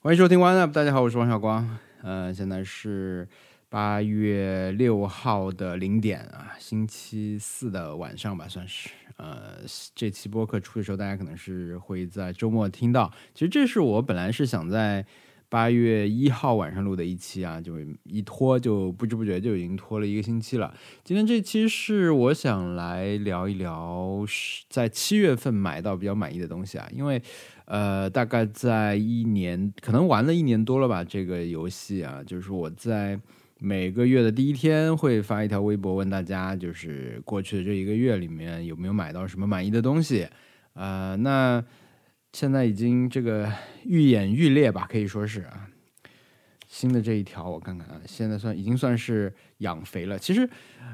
欢迎收听 One Up，大家好，我是王小光。呃，现在是八月六号的零点啊，星期四的晚上吧，算是。呃，这期播客出的时候，大家可能是会在周末听到。其实这是我本来是想在八月一号晚上录的一期啊，就一拖就不知不觉就已经拖了一个星期了。今天这期是我想来聊一聊在七月份买到比较满意的东西啊，因为。呃，大概在一年，可能玩了一年多了吧。这个游戏啊，就是我在每个月的第一天会发一条微博，问大家，就是过去的这一个月里面有没有买到什么满意的东西。呃，那现在已经这个愈演愈烈吧，可以说是啊。新的这一条，我看看啊，现在算已经算是养肥了。其实，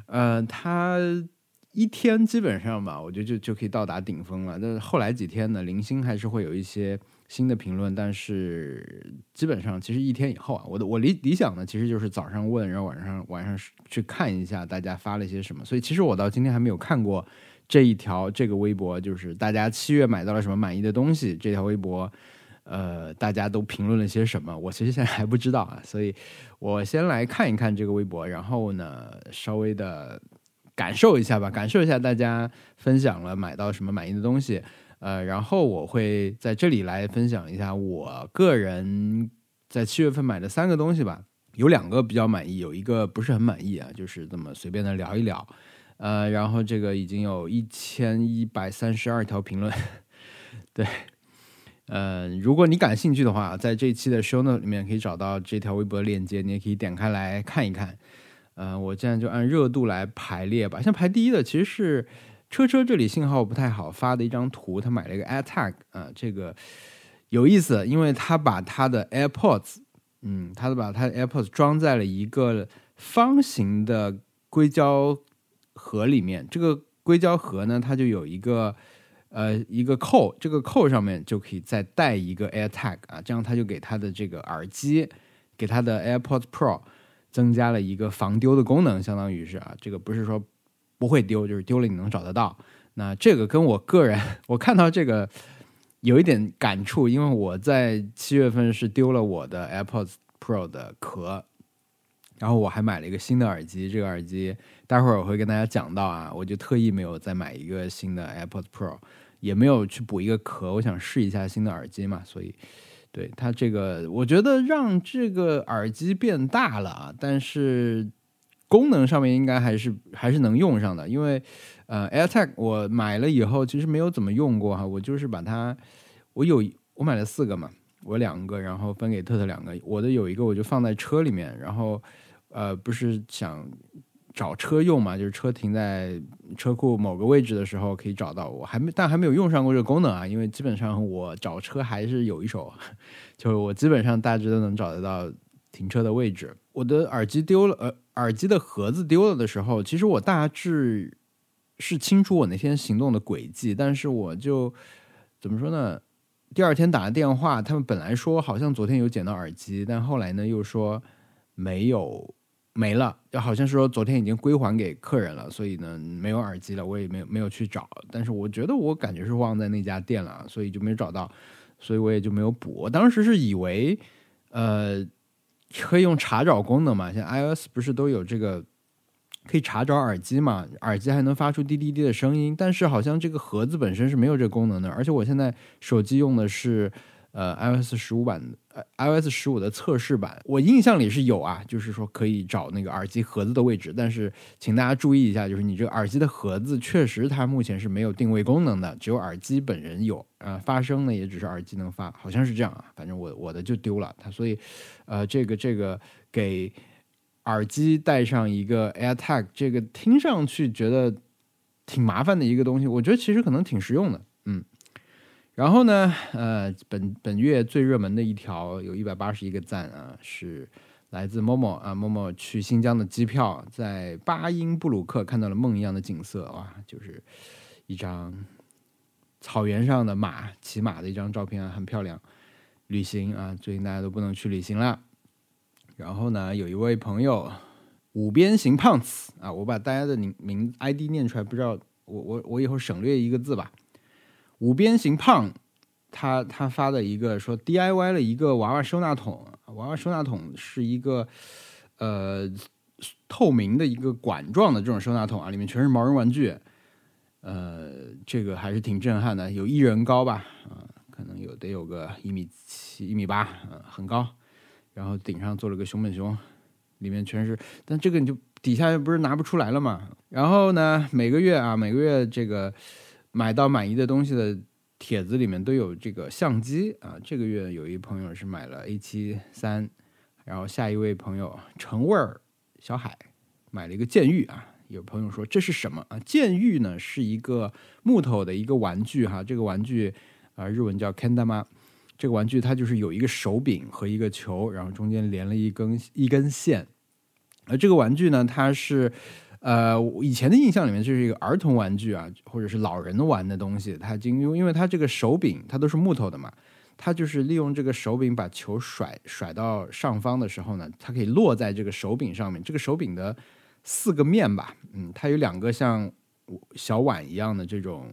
呃，它。一天基本上吧，我觉得就就可以到达顶峰了。但是后来几天呢，零星还是会有一些新的评论。但是基本上，其实一天以后啊，我的我理理想呢，其实就是早上问，然后晚上晚上去看一下大家发了些什么。所以其实我到今天还没有看过这一条这个微博，就是大家七月买到了什么满意的东西。这条微博，呃，大家都评论了些什么？我其实现在还不知道啊。所以我先来看一看这个微博，然后呢，稍微的。感受一下吧，感受一下大家分享了买到什么满意的东西，呃，然后我会在这里来分享一下我个人在七月份买的三个东西吧，有两个比较满意，有一个不是很满意啊，就是这么随便的聊一聊，呃，然后这个已经有一千一百三十二条评论，对，嗯，如果你感兴趣的话，在这一期的 show note 里面可以找到这条微博链接，你也可以点开来看一看。嗯，我现在就按热度来排列吧。像排第一的其实是车车，这里信号不太好，发的一张图，他买了一个 AirTag 啊，这个有意思，因为他把他的 AirPods，嗯，他把他的 AirPods 装在了一个方形的硅胶盒里面。这个硅胶盒呢，它就有一个呃一个扣，这个扣上面就可以再带一个 AirTag 啊，这样它就给它的这个耳机，给他的 AirPods Pro。增加了一个防丢的功能，相当于是啊，这个不是说不会丢，就是丢了你能找得到。那这个跟我个人，我看到这个有一点感触，因为我在七月份是丢了我的 AirPods Pro 的壳，然后我还买了一个新的耳机，这个耳机待会儿我会跟大家讲到啊，我就特意没有再买一个新的 AirPods Pro，也没有去补一个壳，我想试一下新的耳机嘛，所以。对它这个，我觉得让这个耳机变大了啊，但是功能上面应该还是还是能用上的。因为呃，AirTag 我买了以后其实没有怎么用过哈，我就是把它，我有我买了四个嘛，我两个，然后分给特特两个，我的有一个我就放在车里面，然后呃不是想。找车用嘛，就是车停在车库某个位置的时候可以找到我，还没但还没有用上过这个功能啊，因为基本上我找车还是有一手，就是我基本上大致都能找得到停车的位置。我的耳机丢了，呃，耳机的盒子丢了的时候，其实我大致是清楚我那天行动的轨迹，但是我就怎么说呢？第二天打了电话，他们本来说好像昨天有捡到耳机，但后来呢又说没有。没了，就好像说昨天已经归还给客人了，所以呢没有耳机了，我也没有没有去找。但是我觉得我感觉是忘在那家店了，所以就没找到，所以我也就没有补。我当时是以为，呃，可以用查找功能嘛，像 iOS 不是都有这个可以查找耳机嘛，耳机还能发出滴滴滴的声音，但是好像这个盒子本身是没有这个功能的，而且我现在手机用的是。呃，iOS 十五版的，，iOS 十五的测试版，我印象里是有啊，就是说可以找那个耳机盒子的位置，但是请大家注意一下，就是你这个耳机的盒子确实它目前是没有定位功能的，只有耳机本人有，啊，发声呢也只是耳机能发，好像是这样啊，反正我我的就丢了。它，所以，呃，这个这个给耳机带上一个 AirTag，这个听上去觉得挺麻烦的一个东西，我觉得其实可能挺实用的，然后呢，呃，本本月最热门的一条有一百八十一个赞啊，是来自某某啊某某去新疆的机票，在巴音布鲁克看到了梦一样的景色，哇，就是一张草原上的马骑马的一张照片啊，很漂亮。旅行啊，最近大家都不能去旅行了。然后呢，有一位朋友五边形胖子啊，我把大家的名名 ID 念出来，不知道我我我以后省略一个字吧。五边形胖，他他发的一个说 DIY 了一个娃娃收纳桶，娃娃收纳桶是一个呃透明的一个管状的这种收纳桶啊，里面全是毛绒玩具，呃，这个还是挺震撼的，有一人高吧，啊，可能有得有个一米七、一米八，嗯，很高，然后顶上做了个熊本熊，里面全是，但这个你就底下不是拿不出来了嘛？然后呢，每个月啊，每个月这个买到满意的东西的。帖子里面都有这个相机啊，这个月有一朋友是买了 A 七三，然后下一位朋友陈味儿小海买了一个剑玉啊。有朋友说这是什么啊？剑玉呢是一个木头的一个玩具哈，这个玩具啊日文叫 Kendama，这个玩具它就是有一个手柄和一个球，然后中间连了一根一根线，而这个玩具呢它是。呃，以前的印象里面就是一个儿童玩具啊，或者是老人玩的东西。它因为因为它这个手柄它都是木头的嘛，它就是利用这个手柄把球甩甩到上方的时候呢，它可以落在这个手柄上面。这个手柄的四个面吧，嗯，它有两个像小碗一样的这种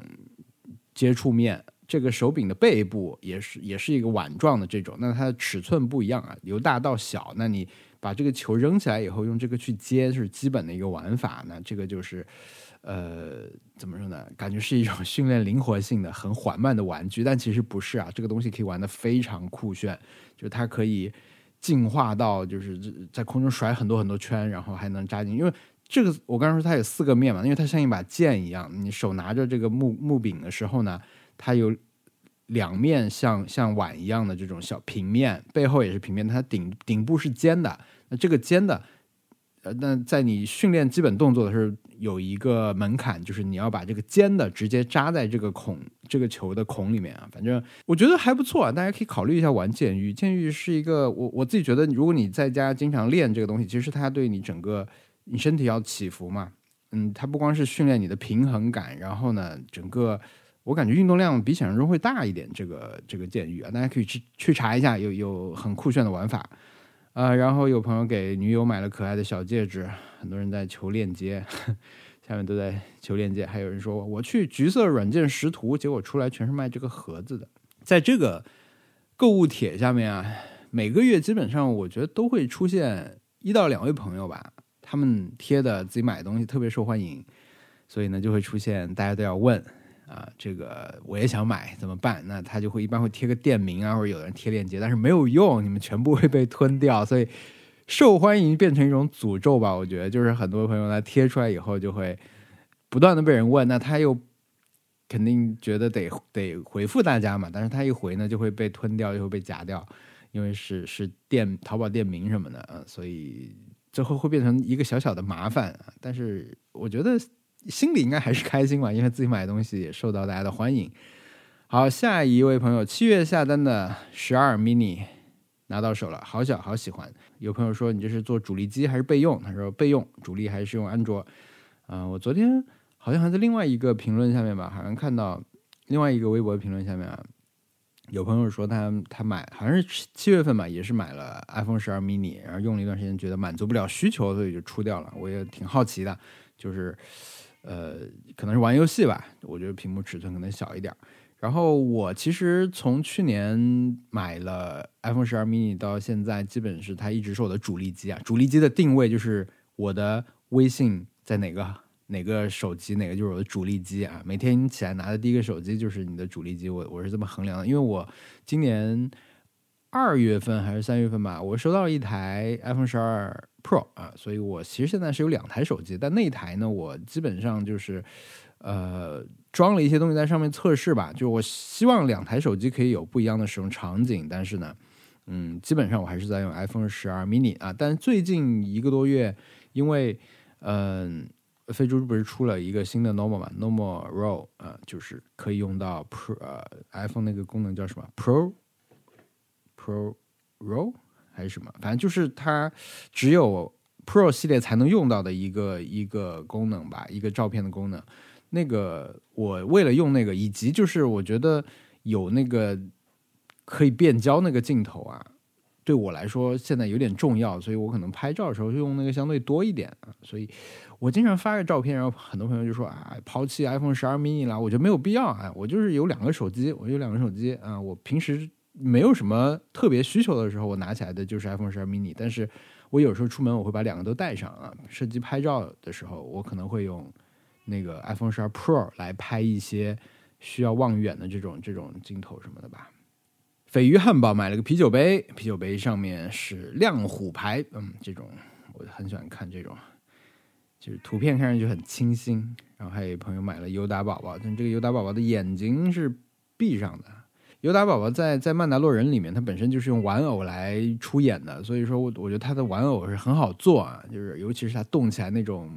接触面。这个手柄的背部也是也是一个碗状的这种，那它的尺寸不一样啊，由大到小。那你。把这个球扔起来以后，用这个去接是基本的一个玩法。那这个就是，呃，怎么说呢？感觉是一种训练灵活性的、很缓慢的玩具，但其实不是啊。这个东西可以玩的非常酷炫，就它可以进化到就是在空中甩很多很多圈，然后还能扎进。因为这个我刚才说它有四个面嘛，因为它像一把剑一样，你手拿着这个木木柄的时候呢，它有。两面像像碗一样的这种小平面，背后也是平面，它顶顶部是尖的。那这个尖的，呃，那在你训练基本动作的时候，有一个门槛，就是你要把这个尖的直接扎在这个孔，这个球的孔里面啊。反正我觉得还不错啊，大家可以考虑一下玩剑鱼。剑鱼是一个，我我自己觉得，如果你在家经常练这个东西，其实它对你整个你身体要起伏嘛，嗯，它不光是训练你的平衡感，然后呢，整个。我感觉运动量比想象中会大一点，这个这个监狱啊，大家可以去去查一下，有有很酷炫的玩法，啊，然后有朋友给女友买了可爱的小戒指，很多人在求链接，下面都在求链接，还有人说我去橘色软件识图，结果出来全是卖这个盒子的，在这个购物帖下面啊，每个月基本上我觉得都会出现一到两位朋友吧，他们贴的自己买的东西特别受欢迎，所以呢就会出现大家都要问。啊，这个我也想买，怎么办？那他就会一般会贴个店名啊，或者有人贴链接，但是没有用，你们全部会被吞掉。所以受欢迎变成一种诅咒吧？我觉得就是很多朋友来贴出来以后，就会不断的被人问，那他又肯定觉得得得回复大家嘛，但是他一回呢，就会被吞掉，就会被夹掉，因为是是店淘宝店名什么的啊，所以最后会变成一个小小的麻烦。但是我觉得。心里应该还是开心吧，因为自己买的东西也受到大家的欢迎。好，下一位朋友七月下单的十二 mini 拿到手了，好小，好喜欢。有朋友说你这是做主力机还是备用？他说备用，主力还是用安卓。嗯，我昨天好像还在另外一个评论下面吧，好像看到另外一个微博评论下面啊，有朋友说他他买好像是七月份吧，也是买了 iPhone 十二 mini，然后用了一段时间，觉得满足不了需求，所以就出掉了。我也挺好奇的，就是。呃，可能是玩游戏吧，我觉得屏幕尺寸可能小一点。然后我其实从去年买了 iPhone 十二 mini 到现在，基本是它一直是我的主力机啊。主力机的定位就是我的微信在哪个哪个手机，哪个就是我的主力机啊。每天起来拿的第一个手机就是你的主力机，我我是这么衡量的。因为我今年二月份还是三月份吧，我收到一台 iPhone 十二。Pro 啊，所以我其实现在是有两台手机，但那台呢，我基本上就是，呃，装了一些东西在上面测试吧。就我希望两台手机可以有不一样的使用场景，但是呢，嗯，基本上我还是在用 iPhone 十二 mini 啊。但最近一个多月，因为嗯，飞猪不是出了一个新的 Normal 嘛，Normal Row 啊，就是可以用到 Pro 呃 iPhone 那个功能叫什么 Pro Pro，Pro。还是什么，反正就是它只有 Pro 系列才能用到的一个一个功能吧，一个照片的功能。那个我为了用那个，以及就是我觉得有那个可以变焦那个镜头啊，对我来说现在有点重要，所以我可能拍照的时候就用那个相对多一点啊。所以我经常发个照片，然后很多朋友就说啊，抛弃 iPhone 十二 mini 了，我觉得没有必要啊。我就是有两个手机，我有两个手机啊，我平时没有什么特别需求的时候，我拿起来的就是 iPhone 十二 mini，但是我有时候出门我会把两个都带上啊。设计拍照的时候，我可能会用那个 iPhone 十二 Pro 来拍一些需要望远的这种这种镜头什么的吧。鲱鱼汉堡买了个啤酒杯，啤酒杯上面是亮虎牌，嗯，这种我很喜欢看这种，就是图片看上去很清新。然后还有朋友买了尤达宝宝，但这个尤达宝宝的眼睛是闭上的。尤达宝宝在在曼达洛人里面，他本身就是用玩偶来出演的，所以说我我觉得他的玩偶是很好做啊，就是尤其是他动起来那种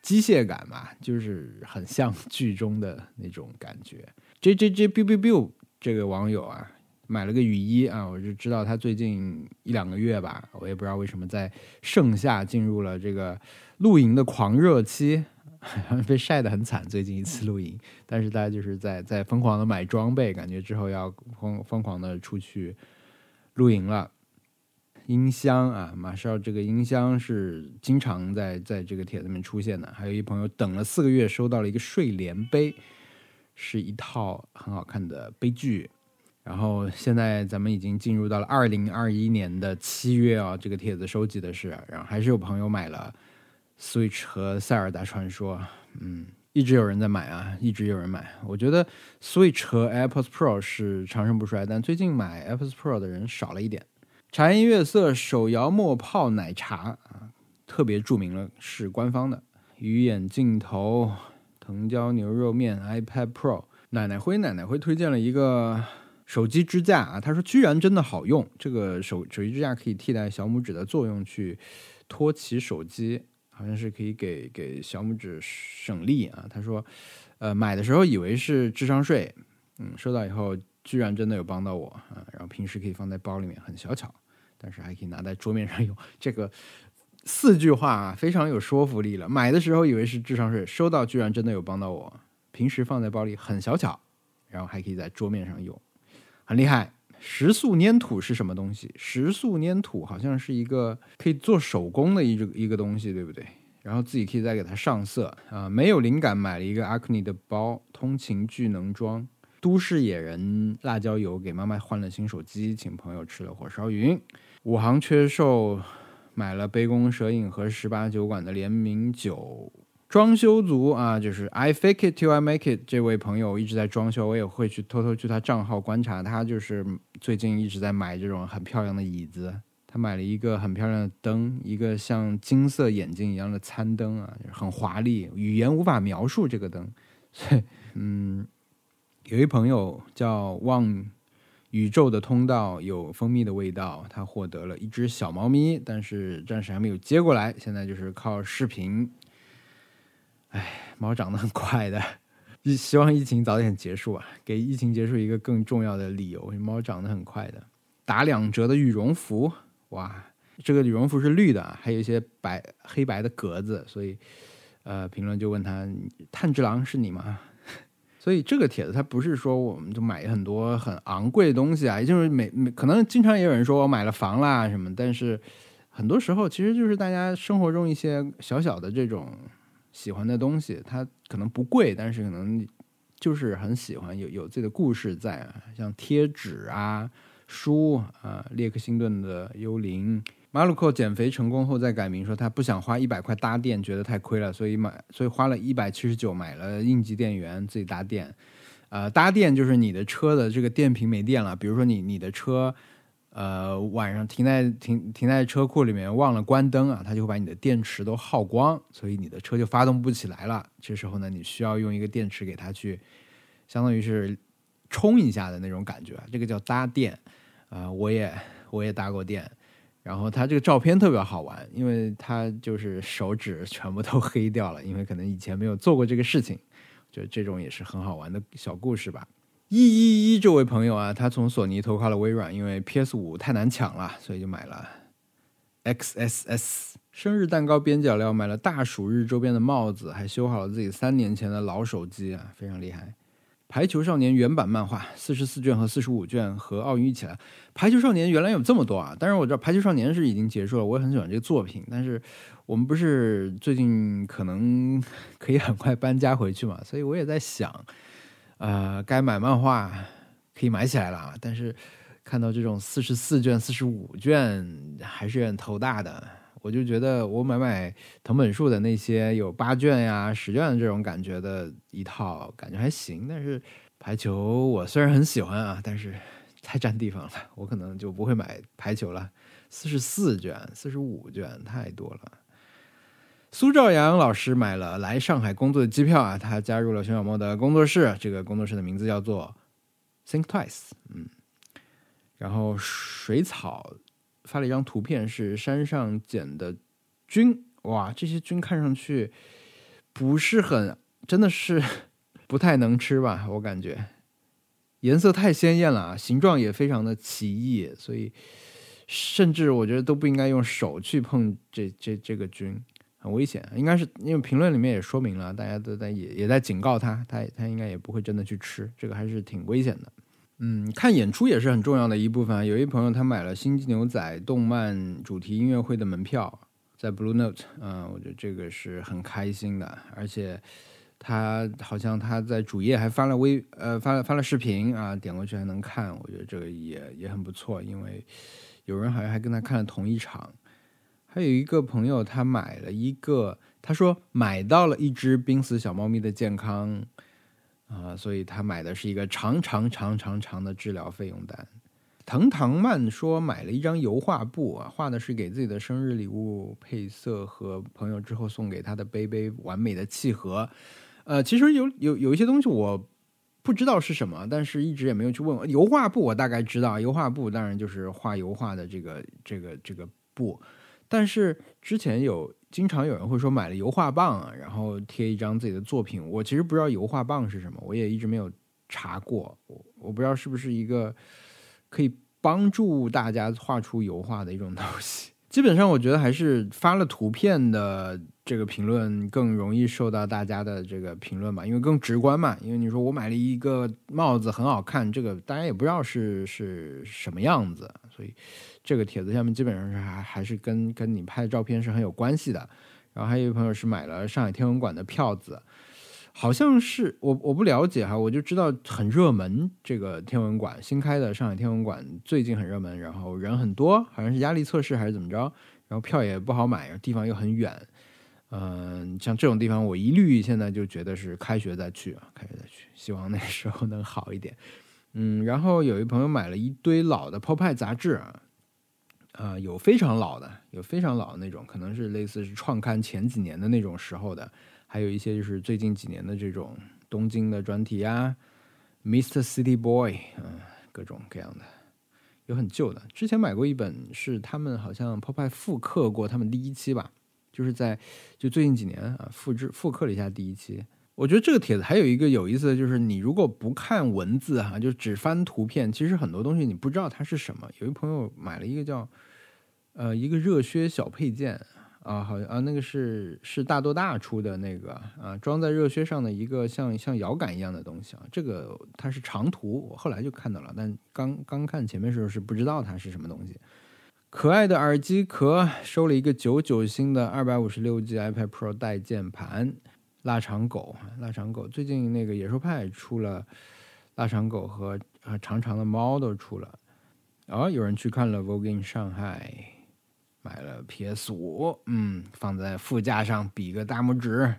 机械感吧，就是很像 剧中的那种感觉。J J J biu biu biu 这个网友啊。买了个雨衣啊，我就知道他最近一两个月吧，我也不知道为什么在盛夏进入了这个露营的狂热期，被晒得很惨。最近一次露营，但是大家就是在在疯狂的买装备，感觉之后要疯疯狂的出去露营了。音箱啊，马上这个音箱是经常在在这个帖子里面出现的。还有一朋友等了四个月，收到了一个睡莲杯，是一套很好看的杯具。然后现在咱们已经进入到了二零二一年的七月啊，这个帖子收集的是，然后还是有朋友买了 Switch 和塞尔达传说，嗯，一直有人在买啊，一直有人买。我觉得 Switch 和 AirPods Pro 是长盛不衰，但最近买 AirPods Pro 的人少了一点。茶颜悦色手摇墨泡奶茶啊，特别注明了是官方的。鱼眼镜头、藤椒牛肉面、iPad Pro，奶奶灰奶奶灰推荐了一个。手机支架啊，他说居然真的好用。这个手手机支架可以替代小拇指的作用去托起手机，好像是可以给给小拇指省力啊。他说，呃，买的时候以为是智商税，嗯，收到以后居然真的有帮到我啊。然后平时可以放在包里面，很小巧，但是还可以拿在桌面上用。这个四句话啊非常有说服力了。买的时候以为是智商税，收到居然真的有帮到我。平时放在包里很小巧，然后还可以在桌面上用。很厉害，石塑粘土是什么东西？石塑粘土好像是一个可以做手工的一个一个东西，对不对？然后自己可以再给它上色啊。没有灵感，买了一个阿克尼的包，通勤巨能装。都市野人辣椒油给妈妈换了新手机，请朋友吃了火烧云。五行缺寿，买了杯弓蛇影和十八酒馆的联名酒。装修族啊，就是 I fake it till I make it 这位朋友一直在装修，我也会去偷偷去他账号观察他，就是最近一直在买这种很漂亮的椅子。他买了一个很漂亮的灯，一个像金色眼睛一样的餐灯啊，很华丽，语言无法描述这个灯。所以嗯，有一朋友叫望宇宙的通道有蜂蜜的味道，他获得了一只小猫咪，但是暂时还没有接过来，现在就是靠视频。哎，猫长得很快的，希希望疫情早点结束啊！给疫情结束一个更重要的理由，猫长得很快的。打两折的羽绒服，哇，这个羽绒服是绿的，还有一些白黑白的格子，所以呃，评论就问他炭治郎是你吗？所以这个帖子它不是说我们就买很多很昂贵的东西啊，也就是每每可能经常也有人说我买了房啦什么，但是很多时候其实就是大家生活中一些小小的这种。喜欢的东西，它可能不贵，但是可能就是很喜欢，有有自己的故事在，像贴纸啊、书啊，列克星顿的《幽灵》。马鲁克减肥成功后再改名，说他不想花一百块搭电，觉得太亏了，所以买，所以花了一百七十九买了应急电源，自己搭电。呃，搭电就是你的车的这个电瓶没电了，比如说你你的车。呃，晚上停在停停在车库里面，忘了关灯啊，它就会把你的电池都耗光，所以你的车就发动不起来了。这时候呢，你需要用一个电池给它去，相当于是充一下的那种感觉，这个叫搭电。啊，我也我也搭过电，然后它这个照片特别好玩，因为它就是手指全部都黑掉了，因为可能以前没有做过这个事情，就这种也是很好玩的小故事吧。一一一这位朋友啊，他从索尼投靠了微软，因为 PS 五太难抢了，所以就买了 XSS 生日蛋糕边角料，买了大暑日周边的帽子，还修好了自己三年前的老手机啊，非常厉害。排球少年》原版漫画四十四卷和四十五卷和奥运一起来，《排球少年》原来有这么多啊！当然我知道《排球少年》是已经结束了，我也很喜欢这个作品。但是我们不是最近可能 可以很快搬家回去嘛，所以我也在想，呃，该买漫画可以买起来了，但是看到这种四十四卷、四十五卷还是有点头大的。我就觉得我买买藤本树的那些有八卷呀、十卷这种感觉的一套，感觉还行。但是排球我虽然很喜欢啊，但是太占地方了，我可能就不会买排球了。四十四卷、四十五卷太多了。苏兆阳老师买了来上海工作的机票啊，他加入了熊小莫的工作室，这个工作室的名字叫做 Think Twice。嗯，然后水草。发了一张图片，是山上捡的菌，哇，这些菌看上去不是很，真的是 不太能吃吧？我感觉颜色太鲜艳了啊，形状也非常的奇异，所以甚至我觉得都不应该用手去碰这这这个菌，很危险。应该是因为评论里面也说明了，大家都在也也在警告他，他他应该也不会真的去吃，这个还是挺危险的。嗯，看演出也是很重要的一部分。有一朋友他买了《星际牛仔》动漫主题音乐会的门票，在 Blue Note，嗯，我觉得这个是很开心的。而且他好像他在主页还发了微呃发了发了视频啊，点过去还能看。我觉得这个也也很不错，因为有人好像还跟他看了同一场。还有一个朋友他买了一个，他说买到了一只濒死小猫咪的健康。啊，所以他买的是一个长长长长长的治疗费用单。藤堂曼说买了一张油画布啊，画的是给自己的生日礼物配色和朋友之后送给他的杯杯完美的契合。呃，其实有有有一些东西我不知道是什么，但是一直也没有去问。油画布我大概知道，油画布当然就是画油画的这个这个这个布，但是之前有。经常有人会说买了油画棒啊，然后贴一张自己的作品。我其实不知道油画棒是什么，我也一直没有查过。我我不知道是不是一个可以帮助大家画出油画的一种东西。基本上，我觉得还是发了图片的这个评论更容易受到大家的这个评论吧，因为更直观嘛。因为你说我买了一个帽子很好看，这个大家也不知道是是什么样子，所以。这个帖子下面基本上是还还是跟跟你拍的照片是很有关系的，然后还有一朋友是买了上海天文馆的票子，好像是我我不了解哈，我就知道很热门这个天文馆新开的上海天文馆最近很热门，然后人很多，好像是压力测试还是怎么着，然后票也不好买，地方又很远，嗯，像这种地方我一律现在就觉得是开学再去啊，开学再去，希望那时候能好一点，嗯，然后有一朋友买了一堆老的 Pop 派杂志啊。啊，有非常老的，有非常老的那种，可能是类似是创刊前几年的那种时候的，还有一些就是最近几年的这种东京的专题啊，Mr. City Boy，嗯，各种各样的，有很旧的。之前买过一本，是他们好像 Pop 复刻过他们第一期吧，就是在就最近几年啊，复制复刻了一下第一期。我觉得这个帖子还有一个有意思的就是，你如果不看文字哈，就只翻图片，其实很多东西你不知道它是什么。有一朋友买了一个叫。呃，一个热靴小配件啊，好像啊，那个是是大多大出的那个啊，装在热靴上的一个像像摇杆一样的东西啊。这个它是长图，我后来就看到了，但刚刚看前面时候是不知道它是什么东西。可爱的耳机壳，收了一个九九星的二百五十六 G iPad Pro 带键盘。腊肠狗，腊肠狗最近那个野兽派出了，腊肠狗和啊长长的猫都出了。哦，有人去看了 Vogue in 上海。买了 PS 五，嗯，放在副驾上比个大拇指。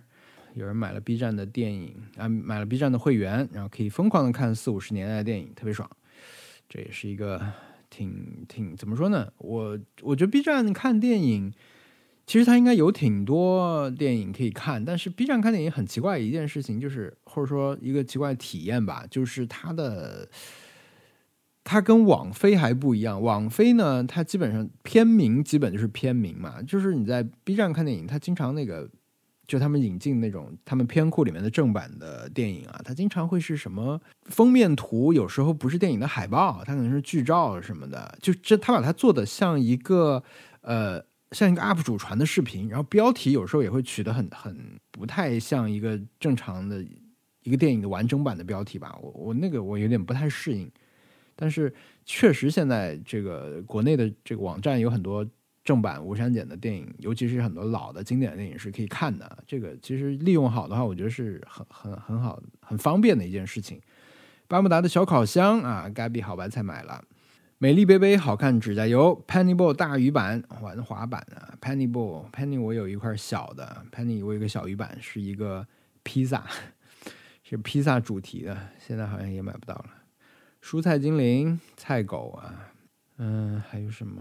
有人买了 B 站的电影啊，买了 B 站的会员，然后可以疯狂的看四五十年代的电影，特别爽。这也是一个挺挺怎么说呢？我我觉得 B 站看电影，其实它应该有挺多电影可以看，但是 B 站看电影很奇怪一件事情，就是或者说一个奇怪的体验吧，就是它的。它跟网飞还不一样，网飞呢，它基本上片名基本就是片名嘛，就是你在 B 站看电影，它经常那个就他们引进那种他们片库里面的正版的电影啊，它经常会是什么封面图，有时候不是电影的海报，它可能是剧照什么的，就这他把它做的像一个呃像一个 UP 主传的视频，然后标题有时候也会取得很很不太像一个正常的。一个电影的完整版的标题吧。我我那个我有点不太适应，但是确实现在这个国内的这个网站有很多正版无删减的电影，尤其是很多老的经典电影是可以看的。这个其实利用好的话，我觉得是很很很好很方便的一件事情。巴慕达的小烤箱啊，嘎比好白菜买了。美丽杯杯好看指甲油，Penny Ball 大鱼板玩滑板啊，Penny Ball Penny 我有一块小的，Penny 我有一个小鱼板是一个披萨，是披萨主题的，现在好像也买不到了。蔬菜精灵菜狗啊，嗯，还有什么？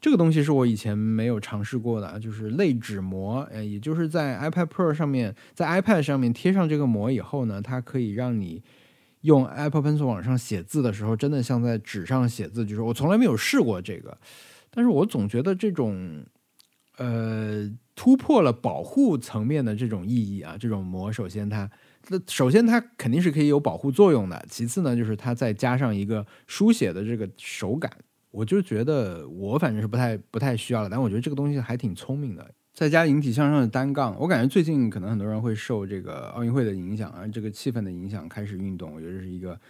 这个东西是我以前没有尝试过的，就是类纸膜，呃，也就是在 iPad Pro 上面，在 iPad 上面贴上这个膜以后呢，它可以让你。用 Apple Pencil 往上写字的时候，真的像在纸上写字。就是我从来没有试过这个，但是我总觉得这种，呃，突破了保护层面的这种意义啊，这种膜，首先它，那首先它肯定是可以有保护作用的。其次呢，就是它再加上一个书写的这个手感，我就觉得我反正是不太不太需要了。但我觉得这个东西还挺聪明的。再加引体向上的单杠，我感觉最近可能很多人会受这个奥运会的影响啊，这个气氛的影响开始运动，我觉得这是一个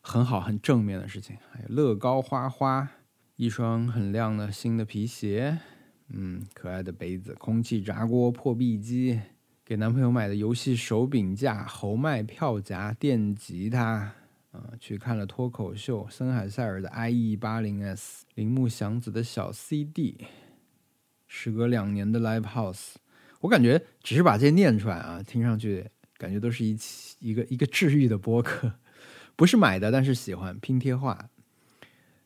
很好很正面的事情。还有乐高花花，一双很亮的新的皮鞋，嗯，可爱的杯子，空气炸锅破壁机，给男朋友买的游戏手柄架，侯麦票夹，电吉他，啊，去看了脱口秀，森海塞尔的 IE 八零 S，铃木祥子的小 CD。时隔两年的 Live House，我感觉只是把这些念出来啊，听上去感觉都是一期一个一个治愈的播客，不是买的，但是喜欢拼贴画，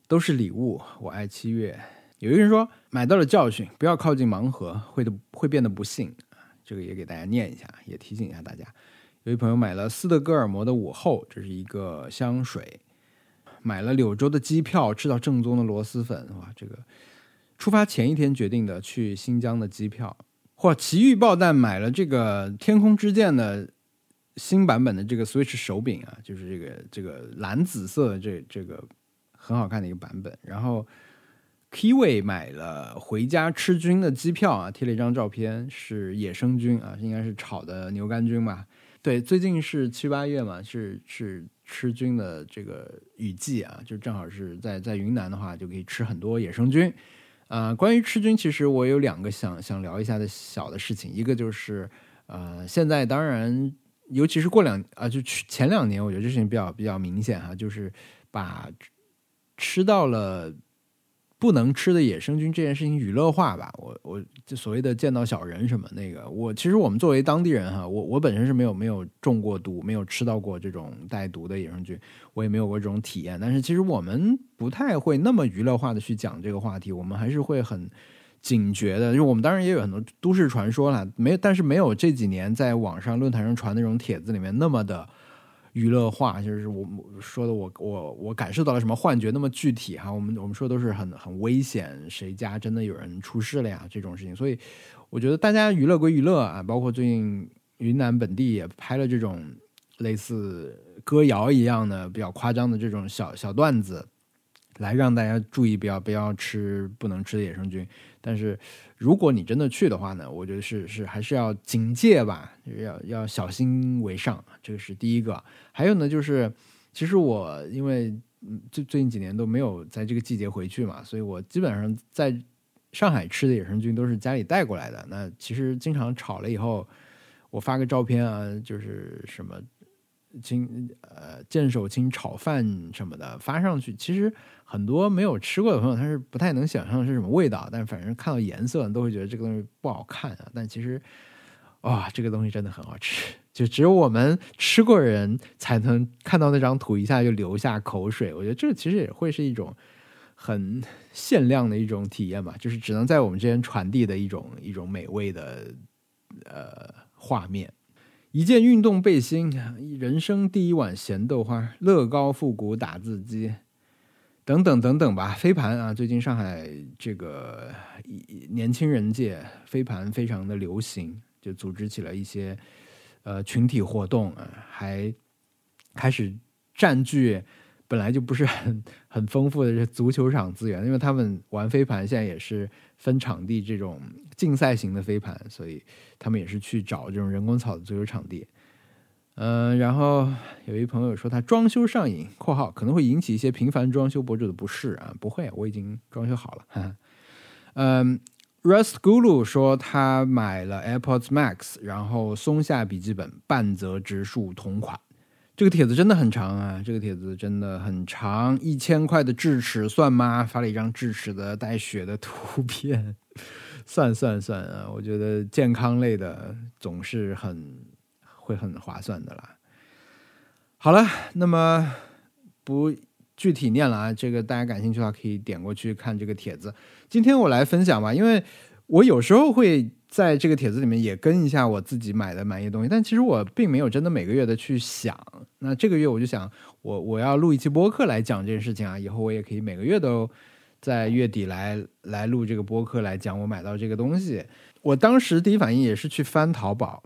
都是礼物。我爱七月。有一个人说买到了教训，不要靠近盲盒，会的会变得不幸。这个也给大家念一下，也提醒一下大家。有一朋友买了斯德哥尔摩的午后，这是一个香水。买了柳州的机票，吃到正宗的螺蛳粉，哇，这个。出发前一天决定的去新疆的机票，或奇遇爆弹买了这个天空之剑的新版本的这个 Switch 手柄啊，就是这个这个蓝紫色的这这个很好看的一个版本。然后 Kiwi 买了回家吃菌的机票啊，贴了一张照片，是野生菌啊，应该是炒的牛肝菌吧？对，最近是七八月嘛，是是吃菌的这个雨季啊，就正好是在在云南的话，就可以吃很多野生菌。呃，关于吃菌，其实我有两个想想聊一下的小的事情。一个就是，呃，现在当然，尤其是过两啊，就前两年，我觉得这事情比较比较明显哈，就是把吃到了。不能吃的野生菌这件事情娱乐化吧，我我就所谓的见到小人什么那个，我其实我们作为当地人哈，我我本身是没有没有中过毒，没有吃到过这种带毒的野生菌，我也没有过这种体验。但是其实我们不太会那么娱乐化的去讲这个话题，我们还是会很警觉的。就我们当然也有很多都市传说了，没但是没有这几年在网上论坛上传那种帖子里面那么的。娱乐化就是我说的，我我我感受到了什么幻觉那么具体哈？我们我们说都是很很危险，谁家真的有人出事了呀？这种事情，所以我觉得大家娱乐归娱乐啊，包括最近云南本地也拍了这种类似歌谣一样的比较夸张的这种小小段子。来让大家注意，不要不要吃不能吃的野生菌。但是，如果你真的去的话呢，我觉得是是还是要警戒吧，要要小心为上。这个是第一个。还有呢，就是其实我因为最最近几年都没有在这个季节回去嘛，所以我基本上在上海吃的野生菌都是家里带过来的。那其实经常炒了以后，我发个照片啊，就是什么。青呃剑手青炒饭什么的发上去，其实很多没有吃过的朋友他是不太能想象是什么味道，但反正看到颜色都会觉得这个东西不好看啊。但其实哇，这个东西真的很好吃，就只有我们吃过人才能看到那张图一下就流下口水。我觉得这其实也会是一种很限量的一种体验吧，就是只能在我们之间传递的一种一种美味的呃画面。一件运动背心，人生第一碗咸豆花，乐高复古打字机，等等等等吧。飞盘啊，最近上海这个年轻人界飞盘非常的流行，就组织起了一些呃群体活动，还开始占据本来就不是很很丰富的这足球场资源，因为他们玩飞盘现在也是。分场地这种竞赛型的飞盘，所以他们也是去找这种人工草的足球场地。嗯，然后有一朋友说他装修上瘾（括号可能会引起一些频繁装修博主的不适啊），不会，我已经装修好了。嗯，Rust Guru 说他买了 AirPods Max，然后松下笔记本半泽直树同款。这个帖子真的很长啊，这个帖子真的很长，一千块的智齿算吗？发了一张智齿的带血的图片，算算算啊，我觉得健康类的总是很。会很划算的啦。好了，那么不具体念了啊，这个大家感兴趣的话可以点过去看这个帖子。今天我来分享吧，因为我有时候会在这个帖子里面也跟一下我自己买的满意的东西，但其实我并没有真的每个月的去想。那这个月我就想，我我要录一期播客来讲这件事情啊，以后我也可以每个月都在月底来来录这个播客来讲我买到这个东西。我当时第一反应也是去翻淘宝。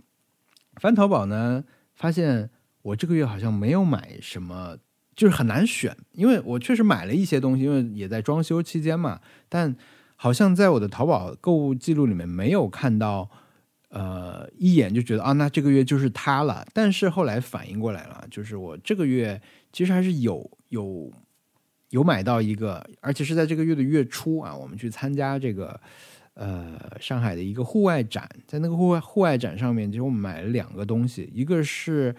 翻淘宝呢，发现我这个月好像没有买什么，就是很难选。因为我确实买了一些东西，因为也在装修期间嘛。但好像在我的淘宝购物记录里面没有看到，呃，一眼就觉得啊，那这个月就是它了。但是后来反应过来了，就是我这个月其实还是有有有买到一个，而且是在这个月的月初啊，我们去参加这个。呃，上海的一个户外展，在那个户外户外展上面，其实我们买了两个东西，一个是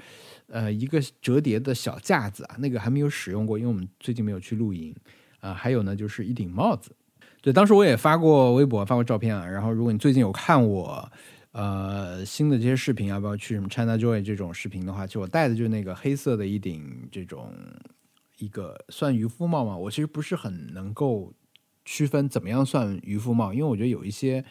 呃一个折叠的小架子啊，那个还没有使用过，因为我们最近没有去露营啊。还有呢，就是一顶帽子。对，当时我也发过微博，发过照片啊。然后，如果你最近有看我呃新的这些视频啊，包括去什么 China Joy 这种视频的话，其实我戴的就是那个黑色的一顶这种一个算渔夫帽嘛。我其实不是很能够。区分怎么样算渔夫帽？因为我觉得有一些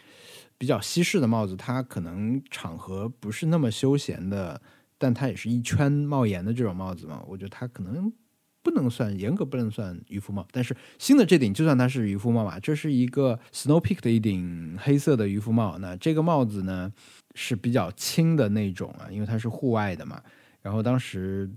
比较西式的帽子，它可能场合不是那么休闲的，但它也是一圈帽檐的这种帽子嘛。我觉得它可能不能算严格不能算渔夫帽。但是新的这顶就算它是渔夫帽吧，这是一个 Snow Peak 的一顶黑色的渔夫帽。那这个帽子呢是比较轻的那种啊，因为它是户外的嘛。然后当时。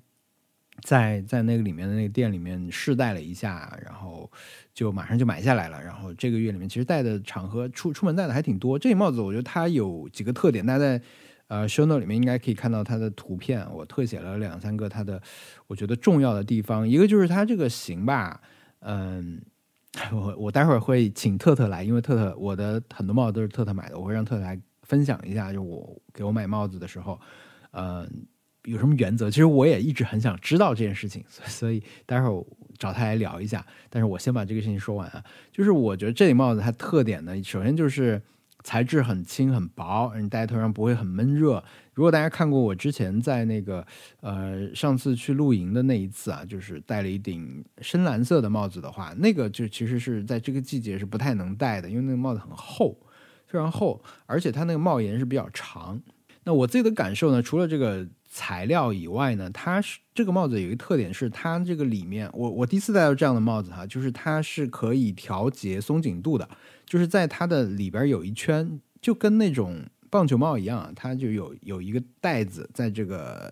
在在那个里面的那个店里面试戴了一下，然后就马上就买下来了。然后这个月里面其实戴的场合出出门戴的还挺多。这顶帽子我觉得它有几个特点，大家在呃 show note 里面应该可以看到它的图片。我特写了两三个它的我觉得重要的地方。一个就是它这个型吧，嗯，我我待会儿会请特特来，因为特特我的很多帽子都是特特买的，我会让特特来分享一下，就我给我买帽子的时候，嗯。有什么原则？其实我也一直很想知道这件事情，所以待会儿找他来聊一下。但是我先把这个事情说完啊，就是我觉得这顶帽子它特点呢，首先就是材质很轻很薄，你戴头上不会很闷热。如果大家看过我之前在那个呃上次去露营的那一次啊，就是戴了一顶深蓝色的帽子的话，那个就其实是在这个季节是不太能戴的，因为那个帽子很厚，非常厚，而且它那个帽檐是比较长。那我自己的感受呢，除了这个。材料以外呢，它是这个帽子有一个特点，是它这个里面，我我第一次戴到这样的帽子哈，就是它是可以调节松紧度的，就是在它的里边有一圈，就跟那种棒球帽一样，它就有有一个带子在这个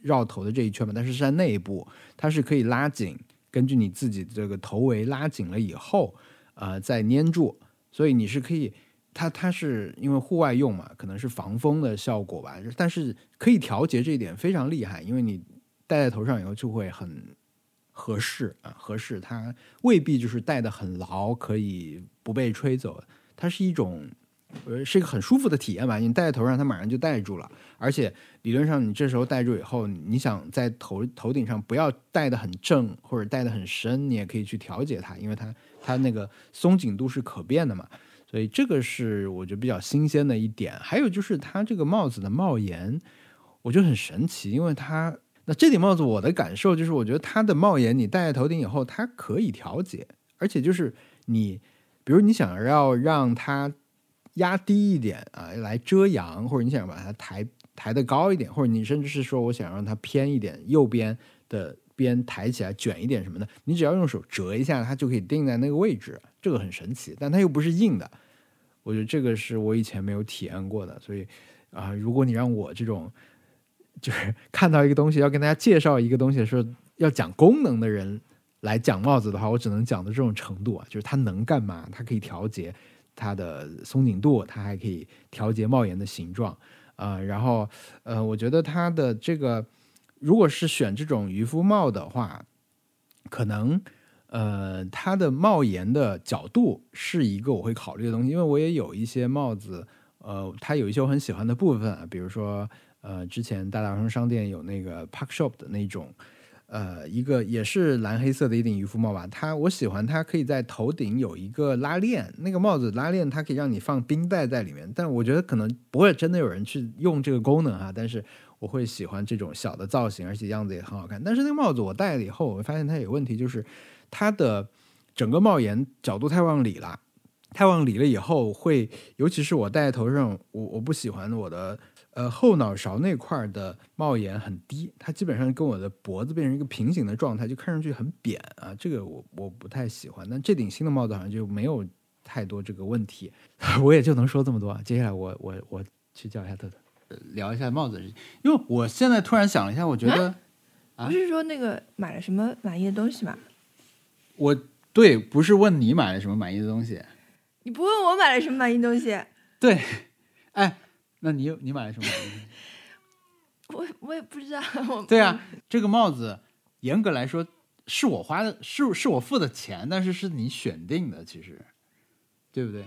绕头的这一圈嘛，但是是在内部，它是可以拉紧，根据你自己这个头围拉紧了以后，呃，再粘住，所以你是可以。它它是因为户外用嘛，可能是防风的效果吧，但是可以调节这一点非常厉害，因为你戴在头上以后就会很合适啊，合适。它未必就是戴的很牢，可以不被吹走。它是一种呃是一个很舒服的体验吧，你戴在头上，它马上就戴住了。而且理论上你这时候戴住以后，你想在头头顶上不要戴的很正或者戴的很深，你也可以去调节它，因为它它那个松紧度是可变的嘛。所以这个是我觉得比较新鲜的一点，还有就是它这个帽子的帽檐，我觉得很神奇，因为它那这顶帽子我的感受就是，我觉得它的帽檐你戴在头顶以后，它可以调节，而且就是你，比如你想要让它压低一点啊，来遮阳，或者你想把它抬抬得高一点，或者你甚至是说我想让它偏一点，右边的边抬起来卷一点什么的，你只要用手折一下，它就可以定在那个位置，这个很神奇，但它又不是硬的。我觉得这个是我以前没有体验过的，所以啊，如果你让我这种就是看到一个东西要跟大家介绍一个东西的时候，要讲功能的人来讲帽子的话，我只能讲到这种程度啊，就是它能干嘛？它可以调节它的松紧度，它还可以调节帽檐的形状啊。然后呃，我觉得它的这个如果是选这种渔夫帽的话，可能呃它的帽檐的角度是一个我会考虑的东西，因为我也有一些帽子，呃，它有一些我很喜欢的部分啊，比如说呃之前大大儿童商店有那个 Park Shop 的那种。呃，一个也是蓝黑色的一顶渔夫帽吧，它我喜欢它可以在头顶有一个拉链，那个帽子拉链它可以让你放冰袋在里面，但我觉得可能不会真的有人去用这个功能哈，但是我会喜欢这种小的造型，而且样子也很好看。但是那个帽子我戴了以后，我会发现它有问题，就是它的整个帽檐角度太往里了，太往里了以后会，尤其是我戴在头上，我我不喜欢我的。呃，后脑勺那块的帽檐很低，它基本上跟我的脖子变成一个平行的状态，就看上去很扁啊，这个我我不太喜欢。但这顶新的帽子好像就没有太多这个问题，我也就能说这么多。接下来我我我去叫一下特特，聊一下帽子，因为我现在突然想了一下，我觉得不是说那个买了什么满意的东西吗？我对，不是问你买了什么满意的东西，你不问我买了什么满意东西？对，哎。那你你买了什么？我我也不知道。我对啊，这个帽子严格来说是我花的，是是我付的钱，但是是你选定的，其实对不对？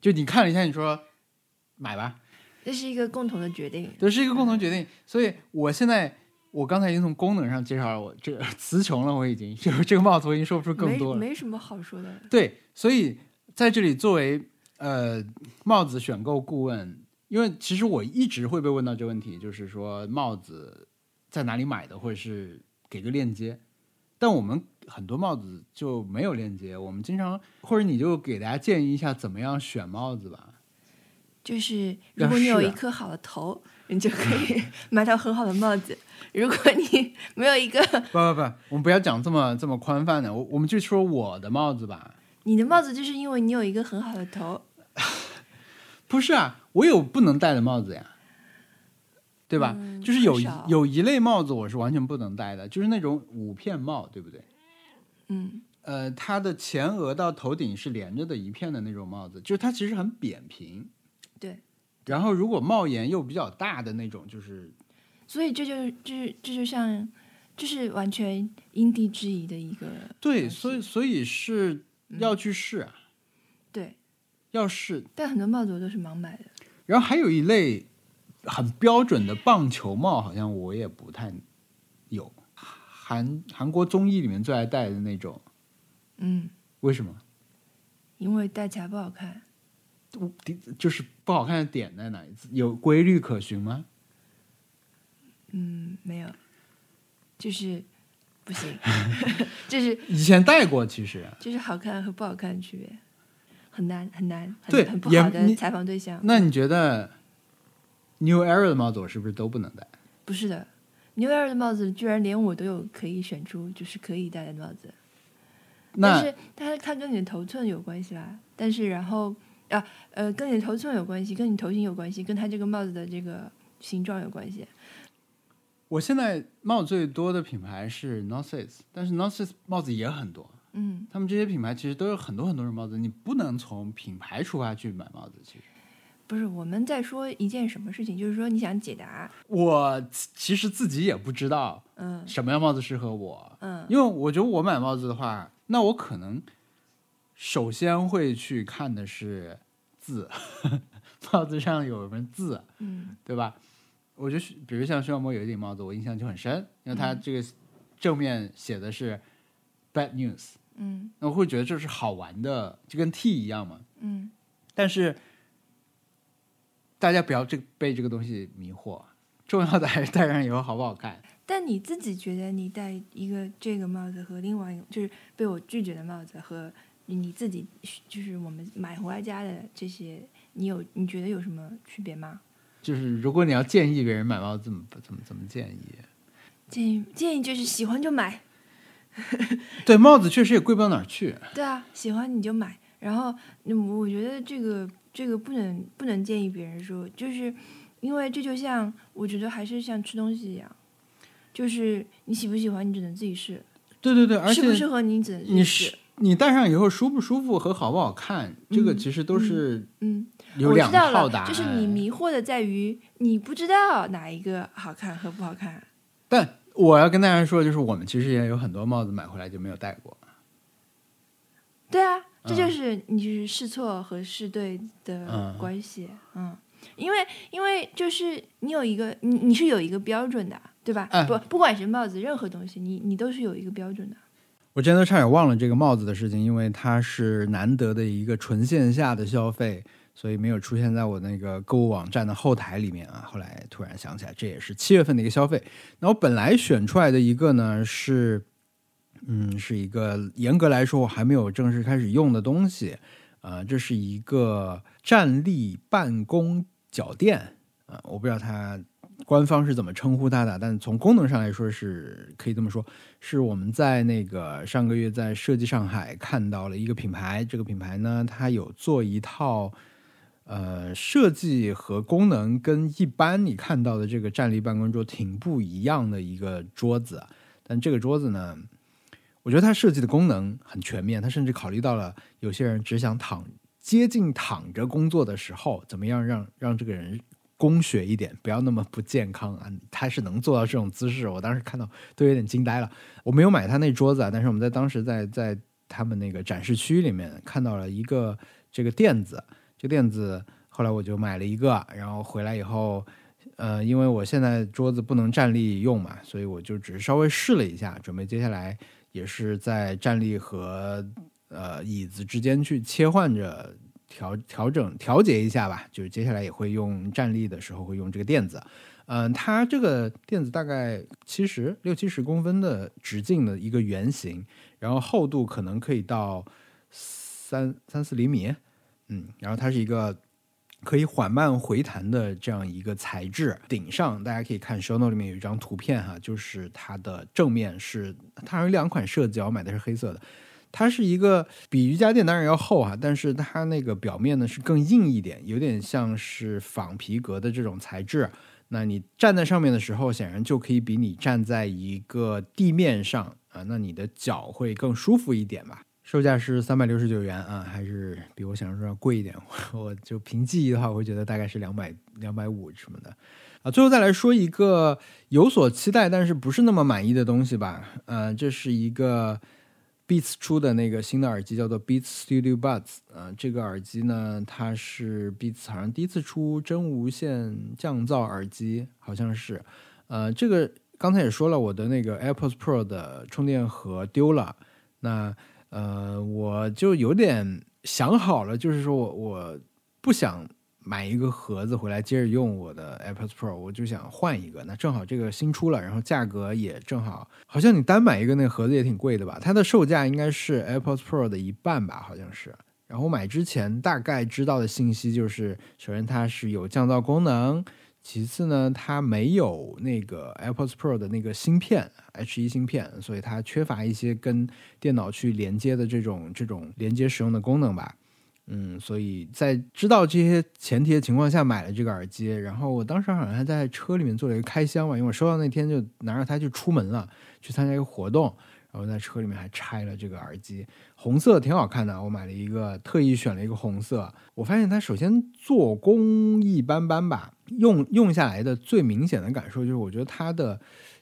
就你看了一下，你说买吧，这是一个共同的决定，这是一个共同决定。所以我现在我刚才已经从功能上介绍了，我这个 词穷了，我已经就是这个帽子我已经说不出更多了，没什么好说的。对，所以在这里作为呃帽子选购顾问。因为其实我一直会被问到这个问题，就是说帽子在哪里买的，或者是给个链接。但我们很多帽子就没有链接，我们经常或者你就给大家建议一下怎么样选帽子吧。就是如果你有一颗好的头，你就可以 买到很好的帽子；如果你没有一个，不不不，我们不要讲这么这么宽泛的，我我们就说我的帽子吧。你的帽子就是因为你有一个很好的头。不是啊，我有不能戴的帽子呀，对吧？就是有有一类帽子我是完全不能戴的，就是那种五片帽，对不对？嗯，呃，它的前额到头顶是连着的一片的那种帽子，就是它其实很扁平。对。然后如果帽檐又比较大的那种，就是。所以这就是这这就像就是完全因地制宜的一个。对，所以所以是要去试啊。对。要试，但很多帽子我都是盲买的。然后还有一类很标准的棒球帽，好像我也不太有。韩韩国综艺里面最爱戴的那种。嗯。为什么？因为戴起来不好看。就是不好看的点在哪？有规律可循吗？嗯，没有。就是不行。就是以前戴过，其实。就是好看和不好看的区别。很难很难，对，很不好的采访对象。那你觉得 New Era 的帽子我是不是都不能戴？不是的，New Era 的帽子居然连我都有可以选出，就是可以戴的帽子。但是它它跟你的头寸有关系啦。但是然后啊呃，跟你的头寸有关系，跟你头型有关系，跟它这个帽子的这个形状有关系。我现在帽最多的品牌是 North Face，但是 North Face 帽子也很多。嗯，他们这些品牌其实都有很多很多种帽子，你不能从品牌出发去买帽子。其实不是我们在说一件什么事情，就是说你想解答。我其实自己也不知道，嗯，什么样帽子适合我，嗯，因为我觉得我买帽子的话，那我可能首先会去看的是字，帽子上有什么字，嗯，对吧？我觉得，比如像徐小沫有一顶帽子，我印象就很深，因为它这个正面写的是 bad news。嗯，那我会觉得这是好玩的，就跟 T 一样嘛。嗯，但是大家不要这被这个东西迷惑，重要的还是戴上以后好不好看。但你自己觉得，你戴一个这个帽子和另外一个就是被我拒绝的帽子和你自己就是我们买回来家的这些，你有你觉得有什么区别吗？就是如果你要建议别人买帽子，怎么怎么怎么建议？建议建议就是喜欢就买。对帽子确实也贵不到哪儿去。对啊，喜欢你就买。然后，我觉得这个这个不能不能建议别人说，就是因为这就像我觉得还是像吃东西一样，就是你喜不喜欢你只能自己试。对对对，而且适不适合你只能你试。你戴上以后舒不舒服和好不好看，这个其实都是嗯有两套答案。就是你迷惑的在于你不知道哪一个好看和不好看。但我要跟大家说，就是我们其实也有很多帽子买回来就没有戴过。对啊，这就是你就是试错和试对的嗯关系，嗯，因为因为就是你有一个你你是有一个标准的，对吧？嗯不不管是帽子，任何东西，你你都是有一个标准的。我真的差点忘了这个帽子的事情，因为它是难得的一个纯线下的消费，所以没有出现在我那个购物网站的后台里面啊。后来突然想起来，这也是七月份的一个消费。那我本来选出来的一个呢是，嗯，是一个严格来说我还没有正式开始用的东西，呃，这是一个站立办公脚垫啊、我不知道它官方是怎么称呼它的，但从功能上来说是可以这么说。是我们在那个上个月在设计上海看到了一个品牌，这个品牌呢，它有做一套呃设计和功能跟一般你看到的这个站立办公桌挺不一样的一个桌子，但这个桌子呢，我觉得它设计的功能很全面，它甚至考虑到了有些人只想躺接近躺着工作的时候，怎么样让让这个人。工学一点，不要那么不健康啊！他是能做到这种姿势，我当时看到都有点惊呆了。我没有买他那桌子啊，但是我们在当时在在他们那个展示区里面看到了一个这个垫子，这个垫子后来我就买了一个，然后回来以后，呃，因为我现在桌子不能站立用嘛，所以我就只是稍微试了一下，准备接下来也是在站立和呃椅子之间去切换着调调整调节一下吧，就是接下来也会用站立的时候会用这个垫子。嗯，它这个垫子大概七十六七十公分的直径的一个圆形，然后厚度可能可以到三三四厘米，嗯，然后它是一个可以缓慢回弹的这样一个材质。顶上大家可以看 s h o w n o 里面有一张图片哈，就是它的正面是它有两款设计，我买的是黑色的。它是一个比瑜伽垫当然要厚哈，但是它那个表面呢是更硬一点，有点像是仿皮革的这种材质。那你站在上面的时候，显然就可以比你站在一个地面上啊，那你的脚会更舒服一点吧。售价是三百六十九元啊，还是比我想象中要贵一点。我就凭记忆的话，我会觉得大概是两百两百五什么的啊。最后再来说一个有所期待但是不是那么满意的东西吧。呃，这是一个 Beats 出的那个新的耳机，叫做 Beats Studio Buds。呃，这个耳机呢，它是 Beats 好像第一次出真无线降噪耳机，好像是。呃，这个刚才也说了，我的那个 AirPods Pro 的充电盒丢了，那呃，我就有点想好了，就是说我我不想买一个盒子回来接着用我的 AirPods Pro，我就想换一个。那正好这个新出了，然后价格也正好，好像你单买一个那个盒子也挺贵的吧？它的售价应该是 AirPods Pro 的一半吧，好像是。然后买之前大概知道的信息就是，首先它是有降噪功能，其次呢它没有那个 AirPods Pro 的那个芯片 H1 芯片，所以它缺乏一些跟电脑去连接的这种这种连接使用的功能吧。嗯，所以在知道这些前提的情况下买了这个耳机，然后我当时好像还在车里面做了一个开箱吧，因为我收到那天就拿着它就出门了，去参加一个活动，然后在车里面还拆了这个耳机，红色挺好看的，我买了一个，特意选了一个红色。我发现它首先做工一般般吧，用用下来的最明显的感受就是，我觉得它的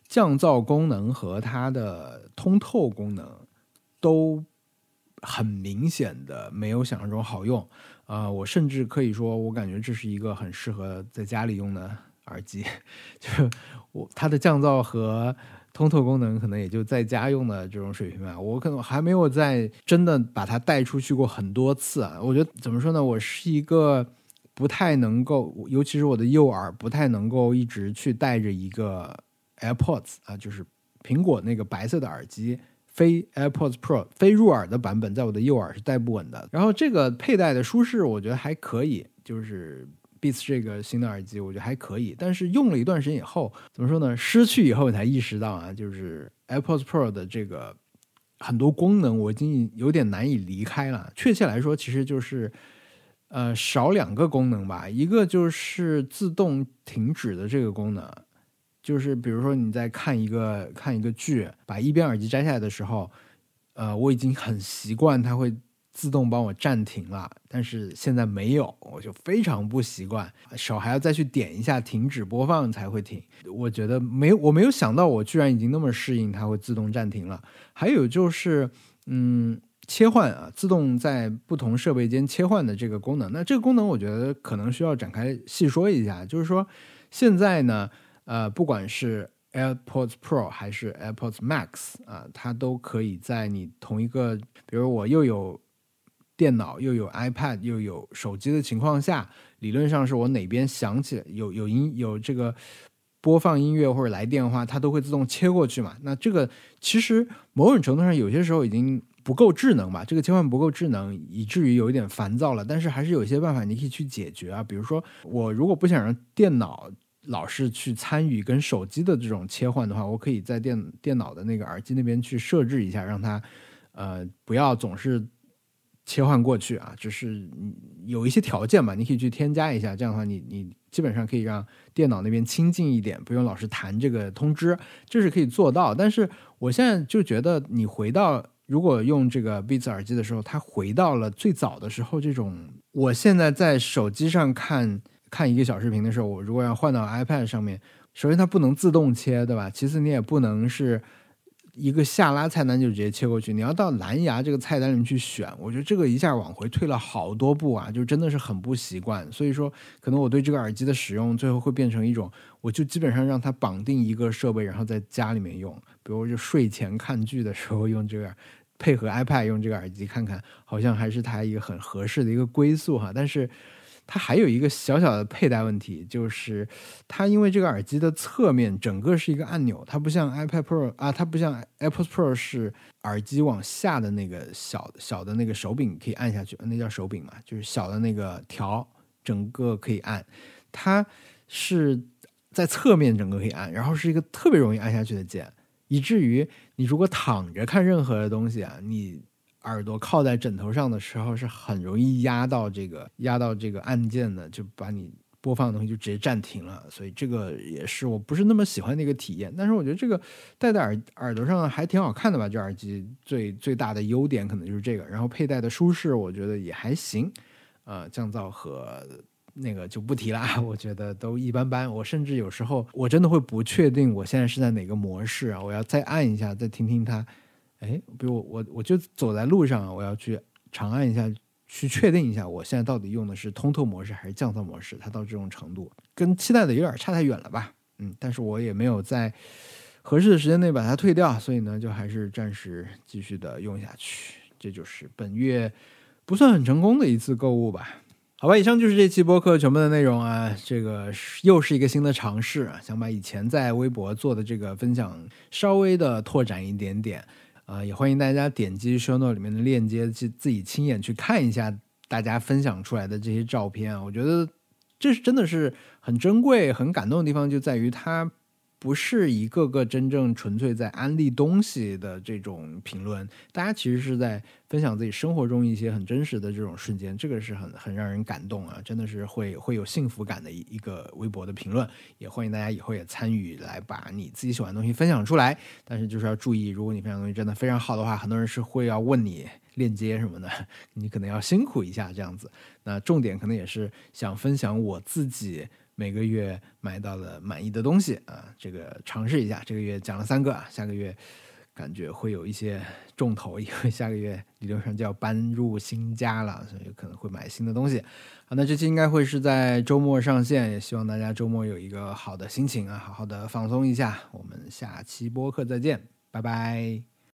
降噪功能和它的通透功能都很明显的没有想象中好用。啊、我甚至可以说，我感觉这是一个很适合在家里用的耳机，就是我它的降噪和通透功能可能也就在家用的这种水平吧。我可能还没有在真的把它带出去过很多次啊。我觉得怎么说呢，我是一个不太能够，尤其是我的右耳不太能够一直去带着一个 AirPods 啊，就是苹果那个白色的耳机。非 AirPods Pro 非入耳的版本，在我的右耳是戴不稳的。然后这个佩戴的舒适，我觉得还可以，就是 Beats 这个新的耳机，我觉得还可以。但是用了一段时间以后，怎么说呢？失去以后才意识到啊，就是 AirPods Pro 的这个很多功能，我已经有点难以离开了。确切来说，其实就是呃少两个功能吧，一个就是自动停止的这个功能。就是比如说你在看一个看一个剧，把一边耳机摘下来的时候，呃，我已经很习惯它会自动帮我暂停了，但是现在没有，我就非常不习惯，手还要再去点一下停止播放才会停。我觉得没，我没有想到我居然已经那么适应它会自动暂停了。还有就是，嗯，切换啊，自动在不同设备间切换的这个功能，那这个功能我觉得可能需要展开细说一下。就是说，现在呢，呃，不管是 AirPods Pro 还是 AirPods Max 啊，它都可以在你同一个，比如我又有。电脑又有 iPad 又有手机的情况下，理论上是我哪边响起有有音有这个播放音乐或者来电话，它都会自动切过去嘛？那这个其实某种程度上有些时候已经不够智能吧？这个切换不够智能，以至于有一点烦躁了。但是还是有一些办法你可以去解决啊，比如说我如果不想让电脑老是去参与跟手机的这种切换的话，我可以在电电脑的那个耳机那边去设置一下，让它呃不要总是。切换过去啊，只是有一些条件嘛，你可以去添加一下。这样的话，你你基本上可以让电脑那边亲近一点，不用老是弹这个通知，这是可以做到。但是我现在就觉得，你回到如果用这个 Beats 耳机的时候，它回到了最早的时候，这种我现在在手机上看看一个小视频的时候，我如果要换到 iPad 上面，首先它不能自动切，对吧？其次你也不能是。一个下拉菜单就直接切过去，你要到蓝牙这个菜单里面去选，我觉得这个一下往回退了好多步啊，就真的是很不习惯。所以说，可能我对这个耳机的使用最后会变成一种，我就基本上让它绑定一个设备，然后在家里面用，比如就睡前看剧的时候用这个，配合 iPad 用这个耳机看看，好像还是它一个很合适的一个归宿哈。但是。它还有一个小小的佩戴问题，就是它因为这个耳机的侧面整个是一个按钮，它不像 iPad Pro 啊，它不像 AirPods Pro 是耳机往下的那个小小的那个手柄可以按下去，那叫手柄嘛，就是小的那个条，整个可以按。它是在侧面整个可以按，然后是一个特别容易按下去的键，以至于你如果躺着看任何的东西啊，你。耳朵靠在枕头上的时候是很容易压到这个压到这个按键的，就把你播放的东西就直接暂停了。所以这个也是我不是那么喜欢的一个体验。但是我觉得这个戴在耳耳朵上还挺好看的吧？这耳机最最大的优点可能就是这个，然后佩戴的舒适我觉得也还行。呃，降噪和那个就不提了，我觉得都一般般。我甚至有时候我真的会不确定我现在是在哪个模式啊？我要再按一下，再听听它。哎，比如我我我就走在路上，我要去长按一下，去确定一下，我现在到底用的是通透模式还是降噪模式？它到这种程度，跟期待的有点差太远了吧？嗯，但是我也没有在合适的时间内把它退掉，所以呢，就还是暂时继续的用下去。这就是本月不算很成功的一次购物吧？好吧，以上就是这期播客全部的内容啊。这个又是一个新的尝试啊，想把以前在微博做的这个分享稍微的拓展一点点。啊，也欢迎大家点击 show note 里面的链接，去自己亲眼去看一下大家分享出来的这些照片啊。我觉得这是真的是很珍贵、很感动的地方，就在于它。不是一个个真正纯粹在安利东西的这种评论，大家其实是在分享自己生活中一些很真实的这种瞬间，这个是很很让人感动啊，真的是会会有幸福感的一一个微博的评论，也欢迎大家以后也参与来把你自己喜欢的东西分享出来，但是就是要注意，如果你分享东西真的非常好的话，很多人是会要问你链接什么的，你可能要辛苦一下这样子，那重点可能也是想分享我自己。每个月买到了满意的东西啊，这个尝试一下。这个月讲了三个啊，下个月感觉会有一些重头，因为下个月理论上就要搬入新家了，所以可能会买新的东西。好，那这期应该会是在周末上线，也希望大家周末有一个好的心情啊，好好的放松一下。我们下期播客再见，拜拜。